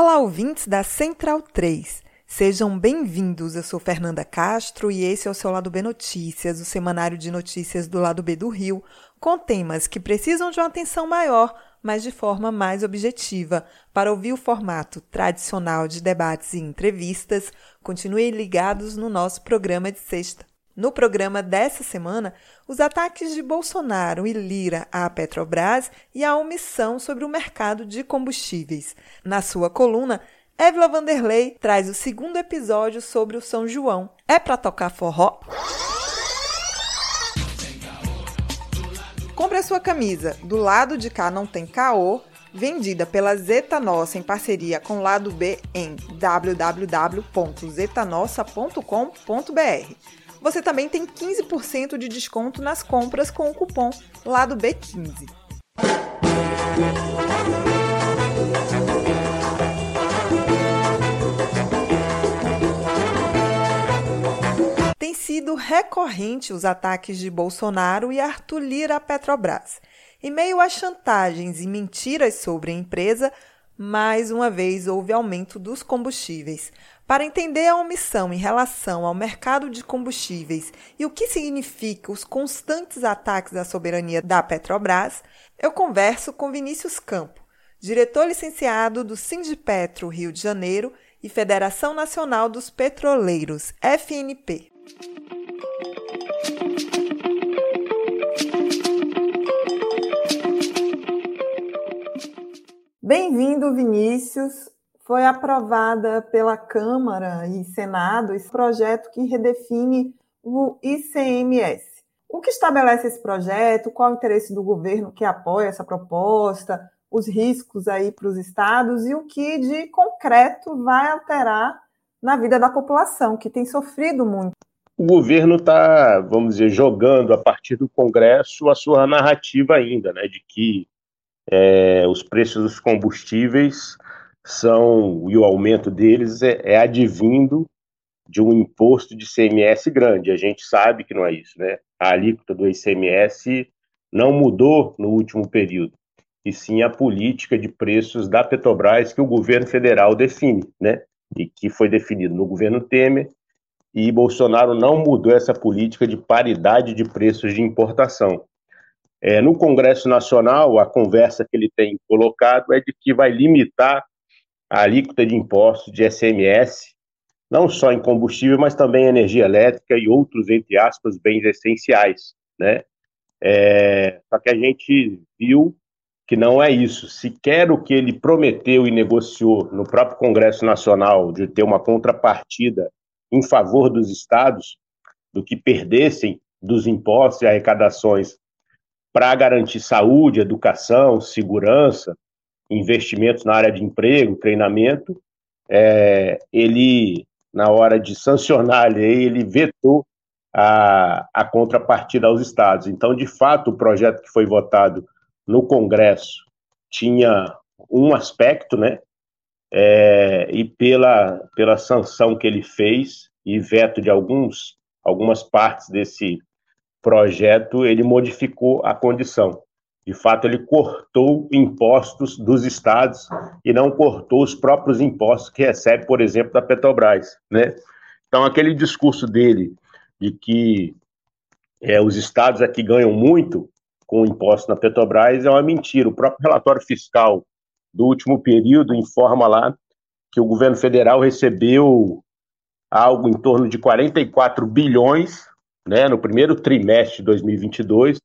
Olá, ouvintes da Central 3. Sejam bem-vindos. Eu sou Fernanda Castro e esse é o seu Lado B Notícias, o semanário de notícias do Lado B do Rio, com temas que precisam de uma atenção maior, mas de forma mais objetiva. Para ouvir o formato tradicional de debates e entrevistas, continuem ligados no nosso programa de sexta. No programa dessa semana, os ataques de Bolsonaro e Lira à Petrobras e a omissão sobre o mercado de combustíveis. Na sua coluna, Évila Vanderlei traz o segundo episódio sobre o São João. É para tocar forró? Compre a sua camisa Do Lado de Cá Não Tem Caô, vendida pela Zeta Nossa em parceria com o Lado B em www.zetanossa.com.br. Você também tem 15% de desconto nas compras com o cupom Lado B15. Tem sido recorrente os ataques de Bolsonaro e Arthur Lira à Petrobras. Em meio a chantagens e mentiras sobre a empresa, mais uma vez houve aumento dos combustíveis. Para entender a omissão em relação ao mercado de combustíveis e o que significa os constantes ataques à soberania da Petrobras, eu converso com Vinícius Campo, diretor licenciado do Sindipetro Rio de Janeiro e Federação Nacional dos Petroleiros, FNP. Bem-vindo, Vinícius foi aprovada pela Câmara e Senado esse projeto que redefine o ICMS. O que estabelece esse projeto? Qual o interesse do governo que apoia essa proposta? Os riscos aí para os estados e o que de concreto vai alterar na vida da população, que tem sofrido muito. O governo está, vamos dizer, jogando a partir do Congresso a sua narrativa ainda, né, de que é, os preços dos combustíveis são, e o aumento deles é, é advindo de um imposto de ICMS grande. A gente sabe que não é isso, né? A alíquota do ICMS não mudou no último período, e sim a política de preços da Petrobras que o governo federal define, né? E que foi definido no governo Temer, e Bolsonaro não mudou essa política de paridade de preços de importação. É, no Congresso Nacional, a conversa que ele tem colocado é de que vai limitar a alíquota de impostos de SMS, não só em combustível, mas também energia elétrica e outros, entre aspas, bens essenciais, né? É, só que a gente viu que não é isso. Se quer o que ele prometeu e negociou no próprio Congresso Nacional de ter uma contrapartida em favor dos estados, do que perdessem dos impostos e arrecadações para garantir saúde, educação, segurança, investimentos na área de emprego, treinamento, é, ele, na hora de sancionar a lei, ele vetou a, a contrapartida aos estados. Então, de fato, o projeto que foi votado no Congresso tinha um aspecto, né? É, e pela, pela sanção que ele fez e veto de alguns, algumas partes desse projeto, ele modificou a condição. De fato, ele cortou impostos dos estados e não cortou os próprios impostos que recebe, por exemplo, da Petrobras. Né? Então, aquele discurso dele de que é, os estados aqui ganham muito com o imposto na Petrobras é uma mentira. O próprio relatório fiscal do último período informa lá que o governo federal recebeu algo em torno de 44 bilhões né, no primeiro trimestre de 2022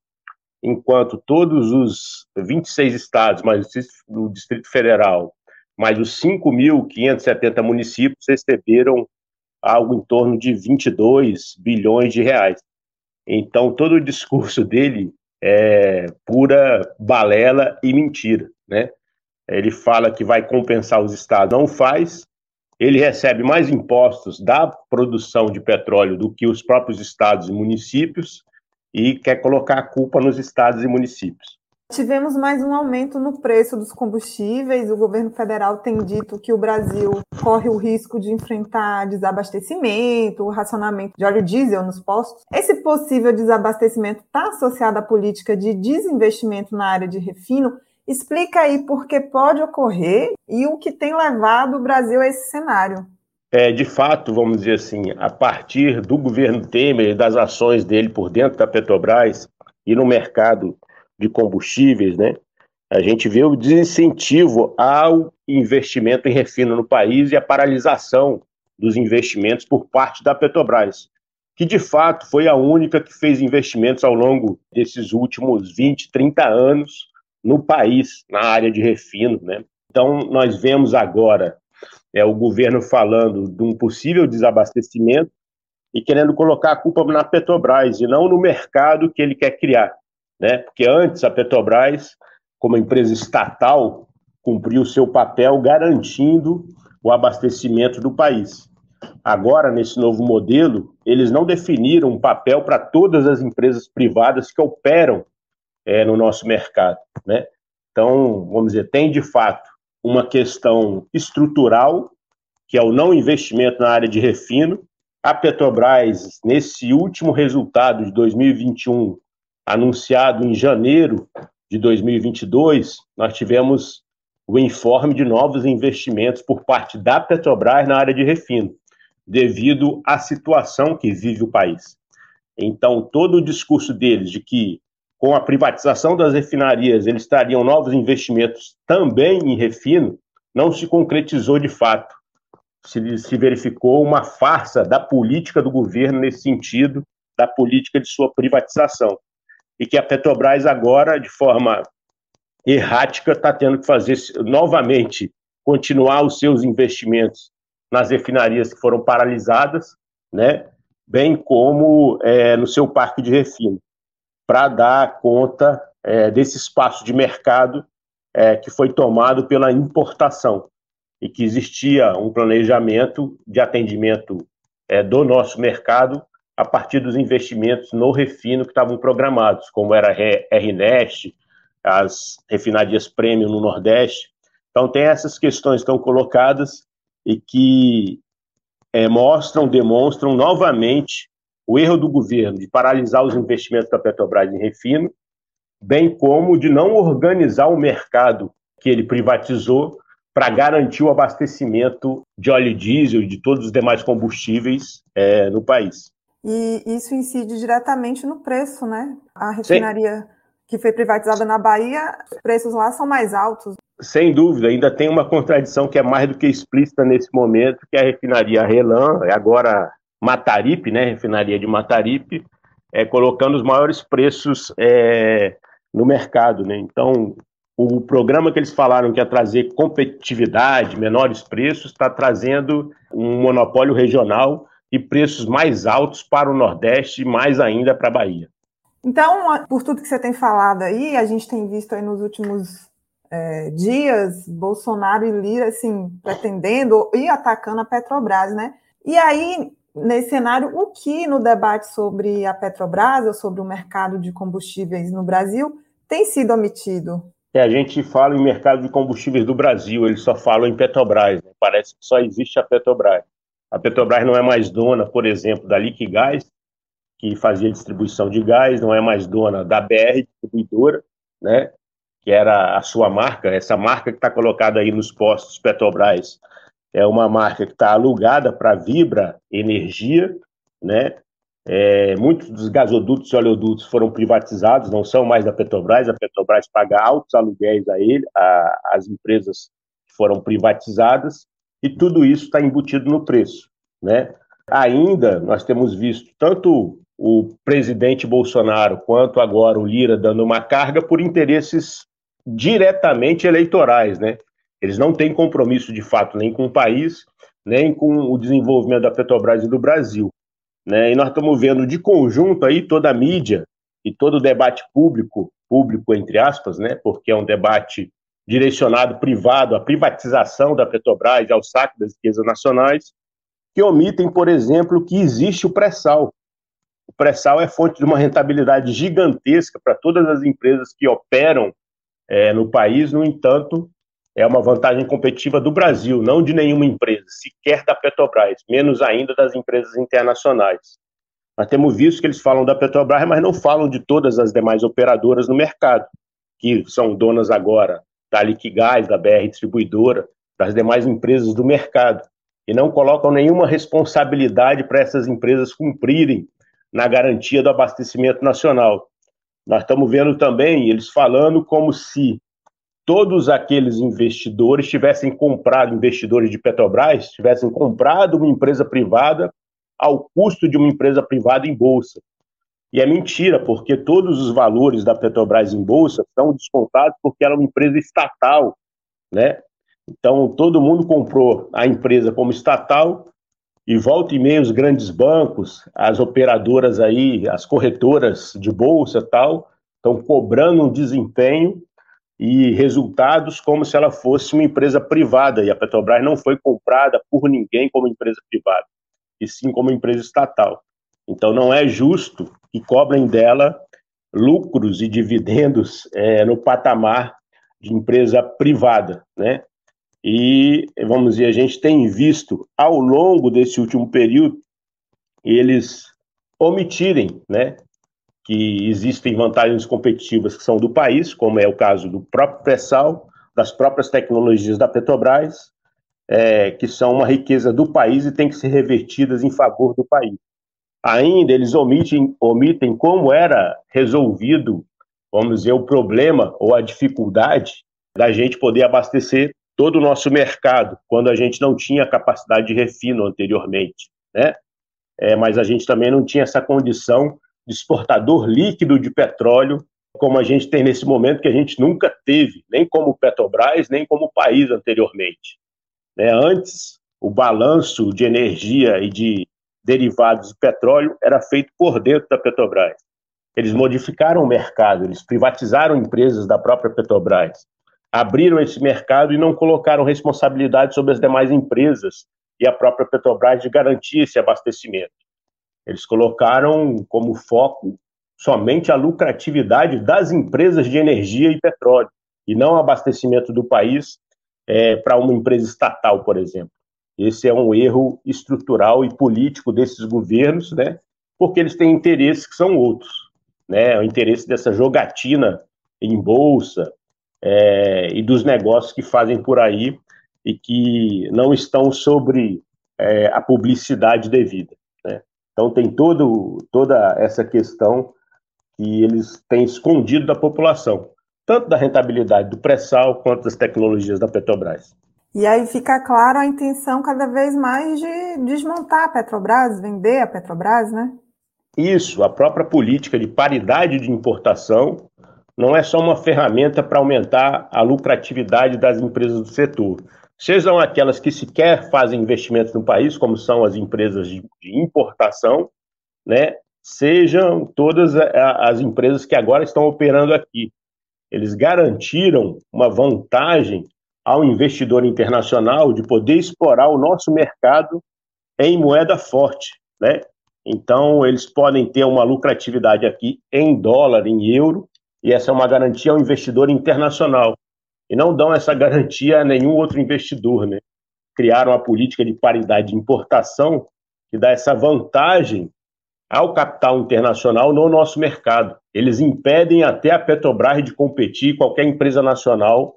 enquanto todos os 26 estados, mais o Distrito Federal, mais os 5.570 municípios receberam algo em torno de 22 bilhões de reais. Então, todo o discurso dele é pura balela e mentira, né? ele fala que vai compensar os estados, não faz. Ele recebe mais impostos da produção de petróleo do que os próprios estados e municípios e quer colocar a culpa nos estados e municípios. Tivemos mais um aumento no preço dos combustíveis. O governo federal tem dito que o Brasil corre o risco de enfrentar desabastecimento, racionamento de óleo diesel nos postos. Esse possível desabastecimento está associado à política de desinvestimento na área de refino. Explica aí por que pode ocorrer e o que tem levado o Brasil a esse cenário. É, de fato, vamos dizer assim, a partir do governo Temer das ações dele por dentro da Petrobras e no mercado de combustíveis, né? A gente vê o desincentivo ao investimento em refino no país e a paralisação dos investimentos por parte da Petrobras, que de fato foi a única que fez investimentos ao longo desses últimos 20, 30 anos no país, na área de refino. Né? Então, nós vemos agora é, o governo falando de um possível desabastecimento e querendo colocar a culpa na Petrobras e não no mercado que ele quer criar né? Porque antes a Petrobras, como empresa estatal, cumpriu seu papel garantindo o abastecimento do país. Agora, nesse novo modelo, eles não definiram um papel para todas as empresas privadas que operam é, no nosso mercado, né? Então, vamos dizer, tem de fato uma questão estrutural, que é o não investimento na área de refino. A Petrobras, nesse último resultado de 2021, anunciado em janeiro de 2022, nós tivemos o informe de novos investimentos por parte da Petrobras na área de refino, devido à situação que vive o país. Então, todo o discurso deles de que com a privatização das refinarias eles trariam novos investimentos também em refino, não se concretizou de fato. Se, se verificou uma farsa da política do governo nesse sentido, da política de sua privatização. E que a Petrobras agora, de forma errática, está tendo que fazer novamente continuar os seus investimentos nas refinarias que foram paralisadas, né, bem como é, no seu parque de refino, para dar conta é, desse espaço de mercado é, que foi tomado pela importação e que existia um planejamento de atendimento é, do nosso mercado a partir dos investimentos no refino que estavam programados, como era a RNEST, as refinarias premium no Nordeste. Então, tem essas questões que estão colocadas e que é, mostram, demonstram novamente o erro do governo de paralisar os investimentos da Petrobras em refino, bem como de não organizar o mercado que ele privatizou para garantir o abastecimento de óleo diesel e de todos os demais combustíveis é, no país e isso incide diretamente no preço, né? A refinaria Sim. que foi privatizada na Bahia, os preços lá são mais altos. Sem dúvida, ainda tem uma contradição que é mais do que explícita nesse momento, que é a refinaria Relan, é agora Mataripe, né? Refinaria de Mataripe, é, colocando os maiores preços é, no mercado, né? Então, o programa que eles falaram que ia trazer competitividade, menores preços, está trazendo um monopólio regional e preços mais altos para o Nordeste e mais ainda para a Bahia. Então, por tudo que você tem falado aí, a gente tem visto aí nos últimos é, dias Bolsonaro e Lira assim pretendendo e atacando a Petrobras, né? E aí nesse cenário, o que no debate sobre a Petrobras ou sobre o mercado de combustíveis no Brasil tem sido omitido? É, a gente fala em mercado de combustíveis do Brasil, eles só falam em Petrobras, né? parece que só existe a Petrobras. A Petrobras não é mais dona, por exemplo, da Liquigás, que fazia distribuição de gás, não é mais dona da BR Distribuidora, né, que era a sua marca. Essa marca que está colocada aí nos postos Petrobras é uma marca que está alugada para Vibra Energia, né? É, muitos dos gasodutos e oleodutos foram privatizados, não são mais da Petrobras. A Petrobras paga altos aluguéis a ele, as empresas que foram privatizadas e tudo isso está embutido no preço. Né? Ainda nós temos visto tanto o presidente Bolsonaro quanto agora o Lira dando uma carga por interesses diretamente eleitorais. Né? Eles não têm compromisso de fato nem com o país, nem com o desenvolvimento da Petrobras e do Brasil. Né? E nós estamos vendo de conjunto aí toda a mídia e todo o debate público, público entre aspas, né? porque é um debate direcionado privado à privatização da Petrobras, ao saque das riquezas nacionais, que omitem, por exemplo, que existe o pré-sal. O pré-sal é fonte de uma rentabilidade gigantesca para todas as empresas que operam é, no país, no entanto, é uma vantagem competitiva do Brasil, não de nenhuma empresa, sequer da Petrobras, menos ainda das empresas internacionais. Nós temos visto que eles falam da Petrobras, mas não falam de todas as demais operadoras no mercado, que são donas agora da Liquigás, da BR Distribuidora, das demais empresas do mercado, e não colocam nenhuma responsabilidade para essas empresas cumprirem na garantia do abastecimento nacional. Nós estamos vendo também eles falando como se todos aqueles investidores tivessem comprado, investidores de Petrobras, tivessem comprado uma empresa privada ao custo de uma empresa privada em bolsa. E é mentira, porque todos os valores da Petrobras em bolsa são descontados porque ela é uma empresa estatal, né? Então, todo mundo comprou a empresa como estatal e volta e meia os grandes bancos, as operadoras aí, as corretoras de bolsa tal, estão cobrando um desempenho e resultados como se ela fosse uma empresa privada, e a Petrobras não foi comprada por ninguém como empresa privada, e sim como empresa estatal. Então não é justo que cobrem dela lucros e dividendos é, no patamar de empresa privada, né? E, vamos dizer, a gente tem visto ao longo desse último período eles omitirem, né, que existem vantagens competitivas que são do país, como é o caso do próprio pré-sal, das próprias tecnologias da Petrobras, é, que são uma riqueza do país e têm que ser revertidas em favor do país. Ainda eles omitem, omitem como era resolvido, vamos dizer, o problema ou a dificuldade da gente poder abastecer todo o nosso mercado, quando a gente não tinha capacidade de refino anteriormente, né? É, mas a gente também não tinha essa condição exportador líquido de petróleo, como a gente tem nesse momento, que a gente nunca teve, nem como Petrobras, nem como país anteriormente. Né? Antes, o balanço de energia e de derivados de petróleo era feito por dentro da Petrobras. Eles modificaram o mercado, eles privatizaram empresas da própria Petrobras, abriram esse mercado e não colocaram responsabilidade sobre as demais empresas e a própria Petrobras de garantir esse abastecimento. Eles colocaram como foco somente a lucratividade das empresas de energia e petróleo, e não o abastecimento do país é, para uma empresa estatal, por exemplo. Esse é um erro estrutural e político desses governos, né? porque eles têm interesses que são outros. Né? O interesse dessa jogatina em bolsa é, e dos negócios que fazem por aí e que não estão sobre é, a publicidade devida. Então tem todo, toda essa questão que eles têm escondido da população, tanto da rentabilidade do pré-sal quanto das tecnologias da Petrobras. E aí fica claro a intenção cada vez mais de desmontar a Petrobras, vender a Petrobras, né? Isso, a própria política de paridade de importação não é só uma ferramenta para aumentar a lucratividade das empresas do setor, sejam aquelas que sequer fazem investimentos no país, como são as empresas de, de importação, né, sejam todas as empresas que agora estão operando aqui. Eles garantiram uma vantagem ao investidor internacional de poder explorar o nosso mercado em moeda forte, né? Então, eles podem ter uma lucratividade aqui em dólar, em euro, e essa é uma garantia ao investidor internacional e não dão essa garantia a nenhum outro investidor, né? Criaram a política de paridade de importação que dá essa vantagem ao capital internacional no nosso mercado. Eles impedem até a Petrobras de competir, qualquer empresa nacional,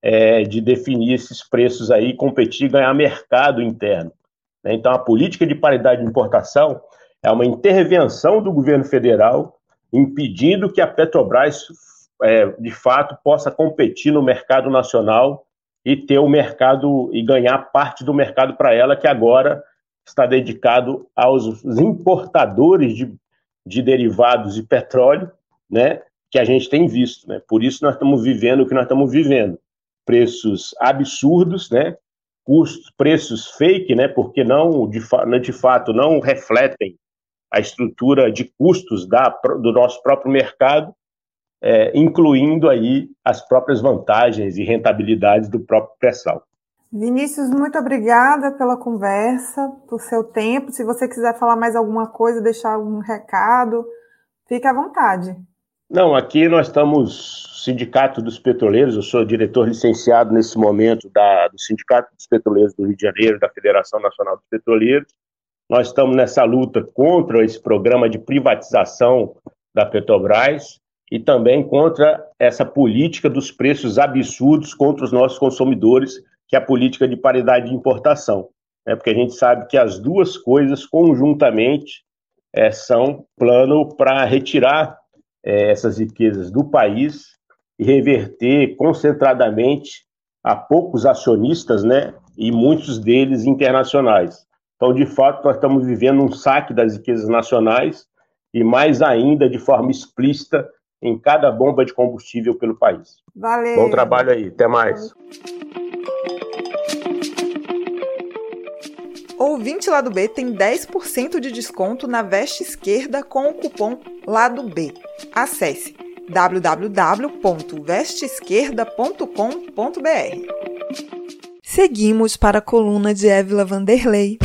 é, de definir esses preços aí, competir e ganhar mercado interno. Né? Então, a política de paridade de importação é uma intervenção do governo federal impedindo que a Petrobras é, de fato possa competir no mercado nacional e ter o mercado e ganhar parte do mercado para ela, que agora está dedicado aos importadores de, de derivados de petróleo, né, que a gente tem visto. Né? Por isso nós estamos vivendo o que nós estamos vivendo. Preços absurdos, né? Custos, preços fake, né? porque não de, de fato não refletem a estrutura de custos da, do nosso próprio mercado é, incluindo aí as próprias vantagens e rentabilidades do próprio pré-sal. Vinícius, muito obrigada pela conversa, por seu tempo. Se você quiser falar mais alguma coisa, deixar algum recado, fique à vontade. Não, aqui nós estamos Sindicato dos Petroleiros, eu sou diretor licenciado nesse momento da, do Sindicato dos Petroleiros do Rio de Janeiro, da Federação Nacional dos Petroleiros. Nós estamos nessa luta contra esse programa de privatização da Petrobras e também contra essa política dos preços absurdos contra os nossos consumidores que é a política de paridade de importação. Né? Porque a gente sabe que as duas coisas conjuntamente é, são plano para retirar é, essas riquezas do país e reverter concentradamente a poucos acionistas, né? E muitos deles internacionais. Então, de fato, nós estamos vivendo um saque das riquezas nacionais e mais ainda de forma explícita em cada bomba de combustível pelo país. Valeu. Bom trabalho aí, até mais. Ouvinte Lado B tem 10% de desconto na veste esquerda com o cupom Lado B. Acesse www.vesteesquerda.com.br. Seguimos para a coluna de Évila Vanderlei.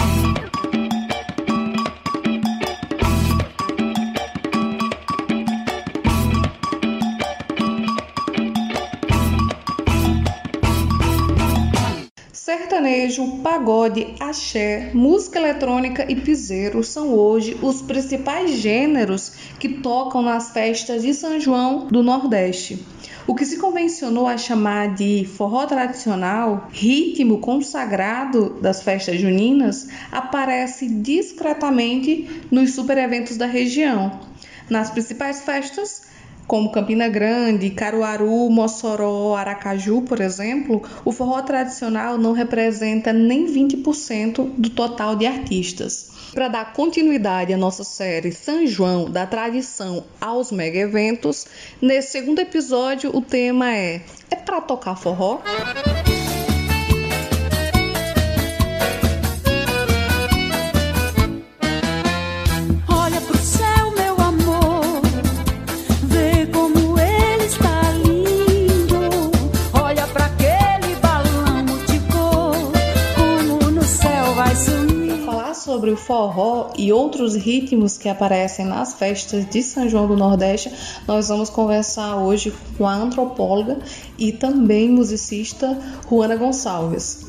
Sertanejo, pagode, axé, música eletrônica e piseiro são hoje os principais gêneros que tocam nas festas de São João do Nordeste. O que se convencionou a chamar de forró tradicional, ritmo consagrado das festas juninas, aparece discretamente nos super eventos da região. Nas principais festas, como Campina Grande, Caruaru, Mossoró, Aracaju, por exemplo, o forró tradicional não representa nem 20% do total de artistas. Para dar continuidade à nossa série São João, da tradição aos mega eventos, nesse segundo episódio o tema é: É para tocar forró? Sobre o forró e outros ritmos que aparecem nas festas de São João do Nordeste, nós vamos conversar hoje com a antropóloga e também musicista Juana Gonçalves.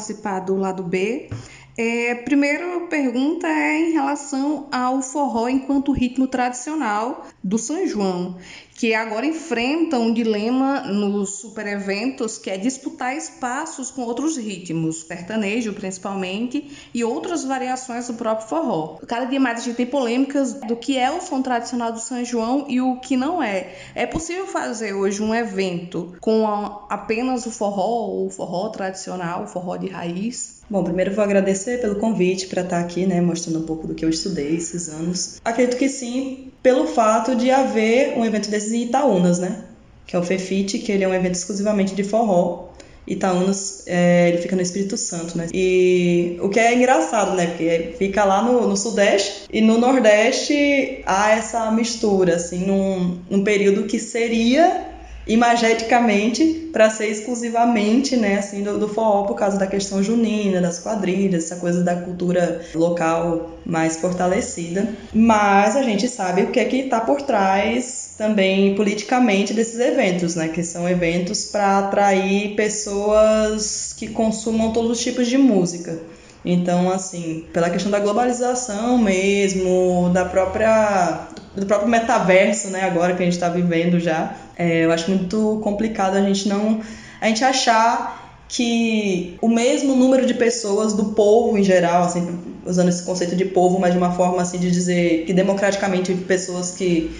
Participar do lado B. É, primeira pergunta é em relação ao forró enquanto ritmo tradicional do São João, que agora enfrenta um dilema nos super eventos, que é disputar espaços com outros ritmos, sertanejo principalmente, e outras variações do próprio forró. Cada dia mais a gente tem polêmicas do que é o som tradicional do São João e o que não é. É possível fazer hoje um evento com apenas o forró, o forró tradicional, o forró de raiz? Bom, primeiro vou agradecer pelo convite para estar aqui, né, mostrando um pouco do que eu estudei esses anos. Acredito que sim, pelo fato de haver um evento desses em Itaúnas, né, que é o FEFIT, que ele é um evento exclusivamente de forró. Itaúnas, é, ele fica no Espírito Santo, né? E o que é engraçado, né? Porque fica lá no, no Sudeste e no Nordeste há essa mistura, assim, num, num período que seria imageticamente para ser exclusivamente né, assim, do, do forró por causa da questão junina, das quadrilhas, essa coisa da cultura local mais fortalecida. Mas a gente sabe o que é que está por trás também politicamente desses eventos, né? Que são eventos para atrair pessoas que consumam todos os tipos de música. Então, assim, pela questão da globalização mesmo, da própria do próprio metaverso, né, agora que a gente está vivendo já, é, eu acho muito complicado a gente não a gente achar que o mesmo número de pessoas do povo em geral, assim, usando esse conceito de povo, mas de uma forma assim de dizer que democraticamente pessoas que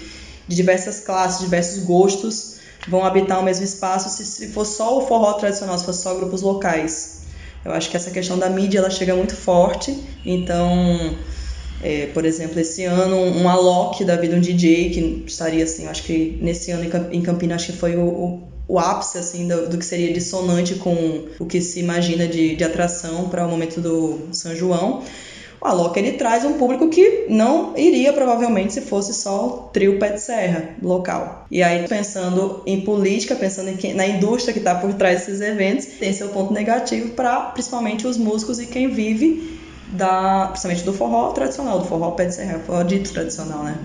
de diversas classes, diversos gostos vão habitar o mesmo espaço se, se for só o forró tradicional, se for só grupos locais. Eu acho que essa questão da mídia ela chega muito forte, então, é, por exemplo, esse ano um Alok da vida um DJ que estaria assim, acho que nesse ano em Campinas acho que foi o, o, o ápice assim do, do, que seria dissonante com o que se imagina de, de atração para o momento do São João o Alok ele traz um público que não iria provavelmente se fosse só o trio pé de serra local. E aí pensando em política, pensando em quem, na indústria que está por trás desses eventos, tem seu ponto negativo para principalmente os músicos e quem vive da, principalmente do forró tradicional, do forró pé de serra, forró dito tradicional, né?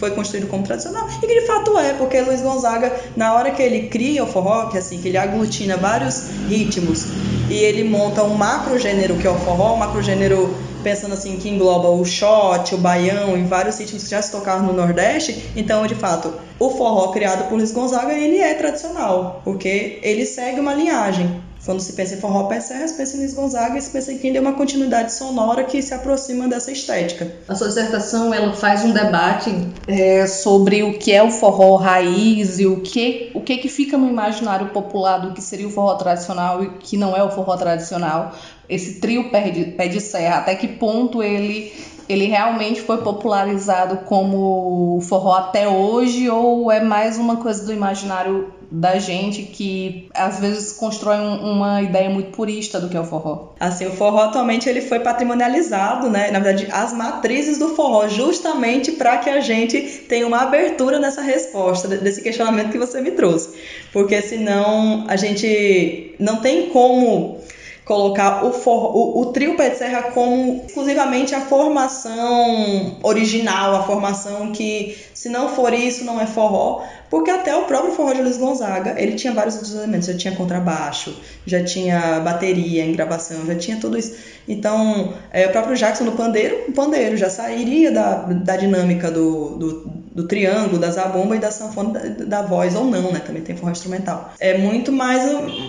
foi construído como tradicional e que de fato é, porque Luiz Gonzaga, na hora que ele cria o forró, que assim, que ele aglutina vários ritmos e ele monta um macro gênero que é o forró, um macro gênero pensando assim que engloba o shot, o baião e vários ritmos que já se tocaram no Nordeste, então de fato o forró criado por Luiz Gonzaga ele é tradicional, porque ele segue uma linhagem. Quando se pensa em forró pé serra, se pensa em Luiz Gonzaga e se pensa em quem deu uma continuidade sonora que se aproxima dessa estética. A sua dissertação ela faz um debate é, sobre o que é o forró raiz e o que, o que que fica no imaginário popular do que seria o forró tradicional e o que não é o forró tradicional esse trio pé de, pé de serra, até que ponto ele, ele realmente foi popularizado como forró até hoje ou é mais uma coisa do imaginário da gente que às vezes constrói um, uma ideia muito purista do que é o forró. Assim, o forró atualmente ele foi patrimonializado, né? Na verdade, as matrizes do forró, justamente para que a gente tenha uma abertura nessa resposta desse questionamento que você me trouxe, porque senão a gente não tem como colocar o, for, o, o, trio pé de serra como exclusivamente a formação original, a formação que, se não for isso, não é forró, porque até o próprio forró de Luiz Gonzaga, ele tinha vários outros elementos, já tinha contrabaixo, já tinha bateria em gravação, já tinha tudo isso. Então, é, o próprio Jackson no pandeiro, o pandeiro já sairia da, da dinâmica do, do do triângulo, da zabumba e da sanfona da, da, voz ou não, né? Também tem forró instrumental. É muito mais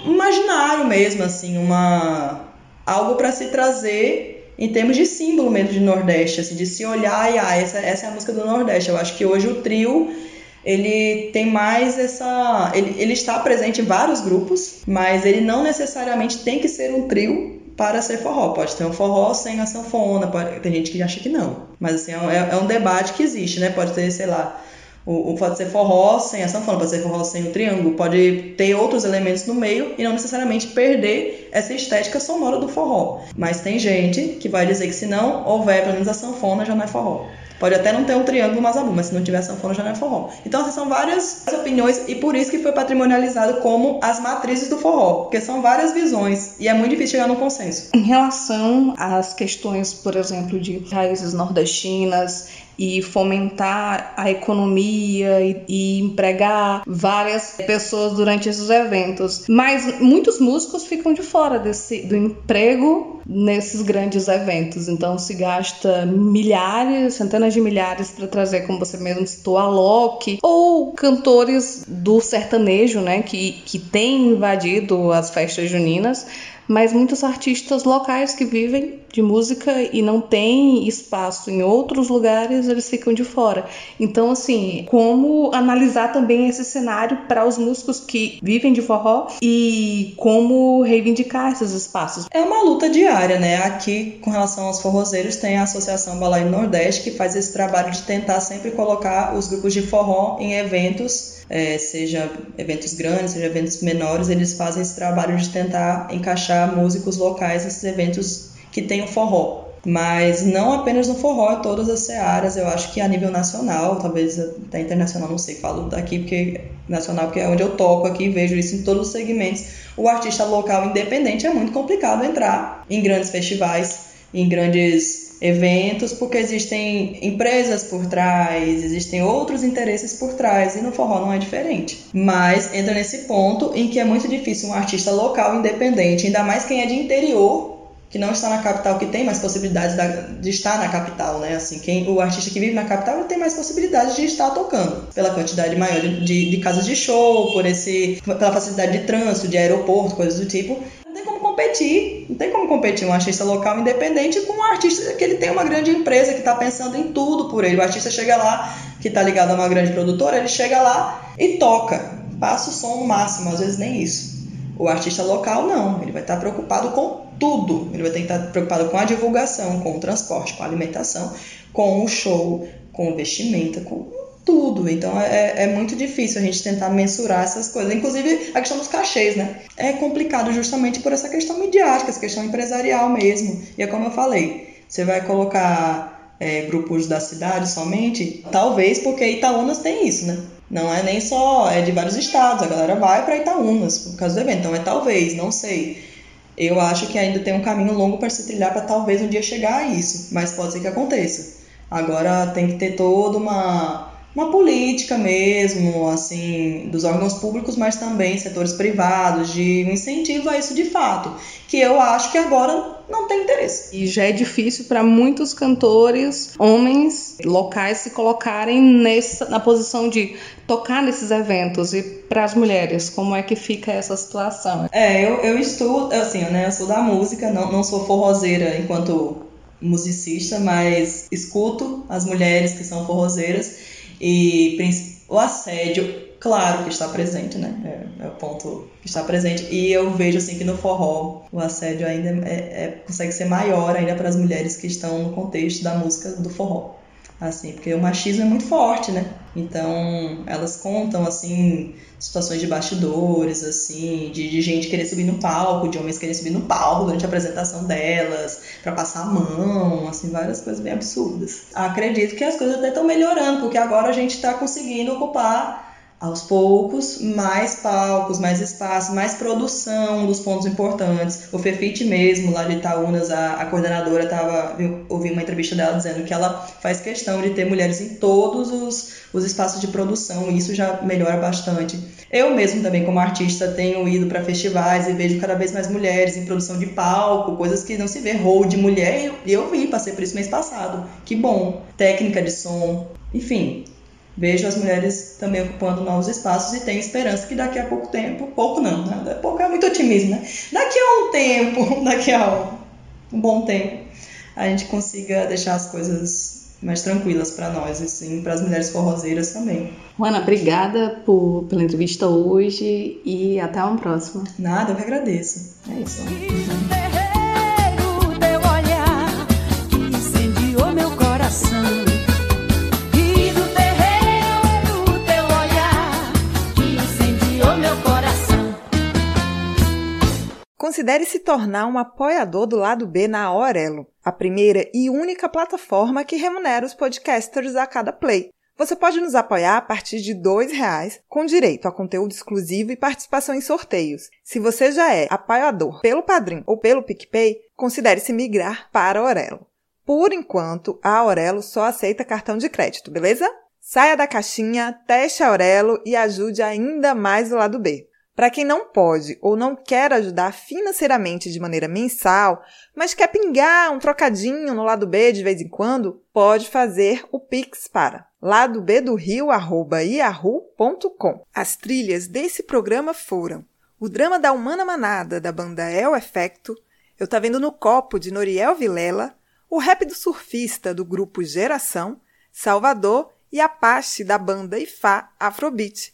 imaginário mesmo, assim, uma algo para se trazer em termos de símbolo mesmo de Nordeste, assim, de se olhar e ah, essa, essa é a música do Nordeste. Eu acho que hoje o trio ele tem mais essa. Ele, ele está presente em vários grupos, mas ele não necessariamente tem que ser um trio para ser forró. Pode ter um forró sem a sanfona, pode... tem gente que acha que não. Mas assim, é, é um debate que existe, né? Pode ter, sei lá, o, o, pode ser forró sem a sanfona, pode ser forró sem o triângulo, pode ter outros elementos no meio e não necessariamente perder essa estética sonora do forró. Mas tem gente que vai dizer que se não houver pelo menos a sanfona, já não é forró. Pode até não ter um triângulo mazabu, mas se não tiver sanfona já não é forró. Então, assim, são várias opiniões e por isso que foi patrimonializado como as matrizes do forró, porque são várias visões e é muito difícil chegar num consenso. Em relação às questões, por exemplo, de raízes nordestinas e fomentar a economia e, e, empregar várias pessoas durante esses eventos. Mas muitos músicos ficam de fora desse, do emprego nesses grandes eventos. Então se gasta milhares, centenas de milhares para trazer, como você mesmo citou, a Loki ou cantores do sertanejo, né, que, que tem invadido as festas juninas mas muitos artistas locais que vivem de música e não têm espaço em outros lugares, eles ficam de fora. Então, assim, como analisar também esse cenário para os músicos que vivem de forró e como reivindicar esses espaços? É uma luta diária, né? Aqui, com relação aos forrozeiros, tem a Associação Balaio Nordeste que faz esse trabalho de tentar sempre colocar os grupos de forró em eventos é, seja eventos grandes, seja eventos menores, eles fazem esse trabalho de tentar encaixar músicos locais nesses eventos que tem o forró. Mas não apenas no forró, em todas as searas, eu acho que a nível nacional, talvez até internacional, não sei, falo daqui porque nacional, porque é onde eu toco aqui, vejo isso em todos os segmentos. O artista local independente é muito complicado entrar em grandes festivais, em grandes eventos, porque existem empresas por trás, existem outros interesses por trás, e no forró não é diferente. Mas entra nesse ponto em que é muito difícil um artista local independente, ainda mais quem é de interior, que não está na capital, que tem mais possibilidades de estar na capital, né? Assim, quem, o artista que vive na capital tem mais possibilidades de estar tocando, pela quantidade maior de, de, de casas de show, por esse, pela facilidade de trânsito, de aeroporto, coisas do tipo. Competir. Não tem como competir um artista local independente com um artista que ele tem uma grande empresa que está pensando em tudo por ele. O artista chega lá, que está ligado a uma grande produtora, ele chega lá e toca, passa o som no máximo, às vezes nem isso. O artista local não, ele vai estar tá preocupado com tudo. Ele vai ter que estar tá preocupado com a divulgação, com o transporte, com a alimentação, com o show, com o vestimenta, com tudo. Então é, é muito difícil a gente tentar mensurar essas coisas. Inclusive a questão dos cachês, né? É complicado justamente por essa questão midiática, essa questão empresarial mesmo. E é como eu falei, você vai colocar é, grupos da cidade somente, talvez porque Itaúnas tem isso, né? Não é nem só, é de vários estados, a galera vai para Itaúnas por causa do evento. Então é talvez, não sei. Eu acho que ainda tem um caminho longo para se trilhar para talvez um dia chegar a isso, mas pode ser que aconteça. Agora tem que ter toda uma uma política mesmo, assim, dos órgãos públicos, mas também setores privados, de um incentivo a isso de fato, que eu acho que agora não tem interesse. E já é difícil para muitos cantores, homens locais, se colocarem nessa, na posição de tocar nesses eventos. E para as mulheres, como é que fica essa situação? É, eu, eu estudo, assim, né, eu sou da música, não, não sou forrozeira enquanto musicista, mas escuto as mulheres que são forrozeiras e o assédio, claro que está presente, né? É, é, o ponto que está presente. E eu vejo assim que no forró o assédio ainda é, é, consegue ser maior ainda para as mulheres que estão no contexto da música do forró assim, porque o machismo é muito forte, né? Então, elas contam, assim, situações de bastidores, assim, de, de gente querer subir no palco, de homens querer subir no palco durante a apresentação delas, para passar a mão, assim, várias coisas bem absurdas. Acredito que as coisas até estão melhorando, porque agora a gente está conseguindo ocupar aos poucos, mais palcos, mais espaço, mais produção dos pontos importantes. O Fefite mesmo, lá de Itaúnas, a, a coordenadora estava, ouvi uma entrevista dela dizendo que ela faz questão de ter mulheres em todos os, os espaços de produção, e isso já melhora bastante. Eu mesmo também, como artista, tenho ido para festivais e vejo cada vez mais mulheres em produção de palco, coisas que não se vê, rol de mulher, e eu, eu vi, passei por isso mês passado. Que bom! Técnica de som, enfim, vejo as mulheres também ocupando novos espaços e tenho esperança que daqui a pouco tempo, pouco não, né? pouco é muito otimismo, né? Daqui a um tempo, daqui a um, bom tempo, a gente consiga deixar as coisas mais tranquilas para nós, assim, para as mulheres forrozeiras também. Juana, obrigada por, pela entrevista hoje e até uma próxima. Nada, eu que agradeço. É isso. Considere se tornar um apoiador do lado B na Aurelo, a primeira e única plataforma que remunera os podcasters a cada play. Você pode nos apoiar a partir de R$ reais, com direito a conteúdo exclusivo e participação em sorteios. Se você já é apoiador pelo Padrim ou pelo PicPay, considere se migrar para a Aurelo. Por enquanto, a Aurelo só aceita cartão de crédito, beleza? Saia da caixinha, teste a Aurelo e ajude ainda mais o lado B. Para quem não pode ou não quer ajudar financeiramente de maneira mensal, mas quer pingar um trocadinho no lado B de vez em quando, pode fazer o Pix para ladobdorio@yahoo.com. As trilhas desse programa foram o drama da Humana Manada da banda El Efecto, Eu Tá Vendo no Copo de Noriel Vilela, o rap do surfista do grupo Geração, Salvador e Apache da banda Ifá Afrobeat.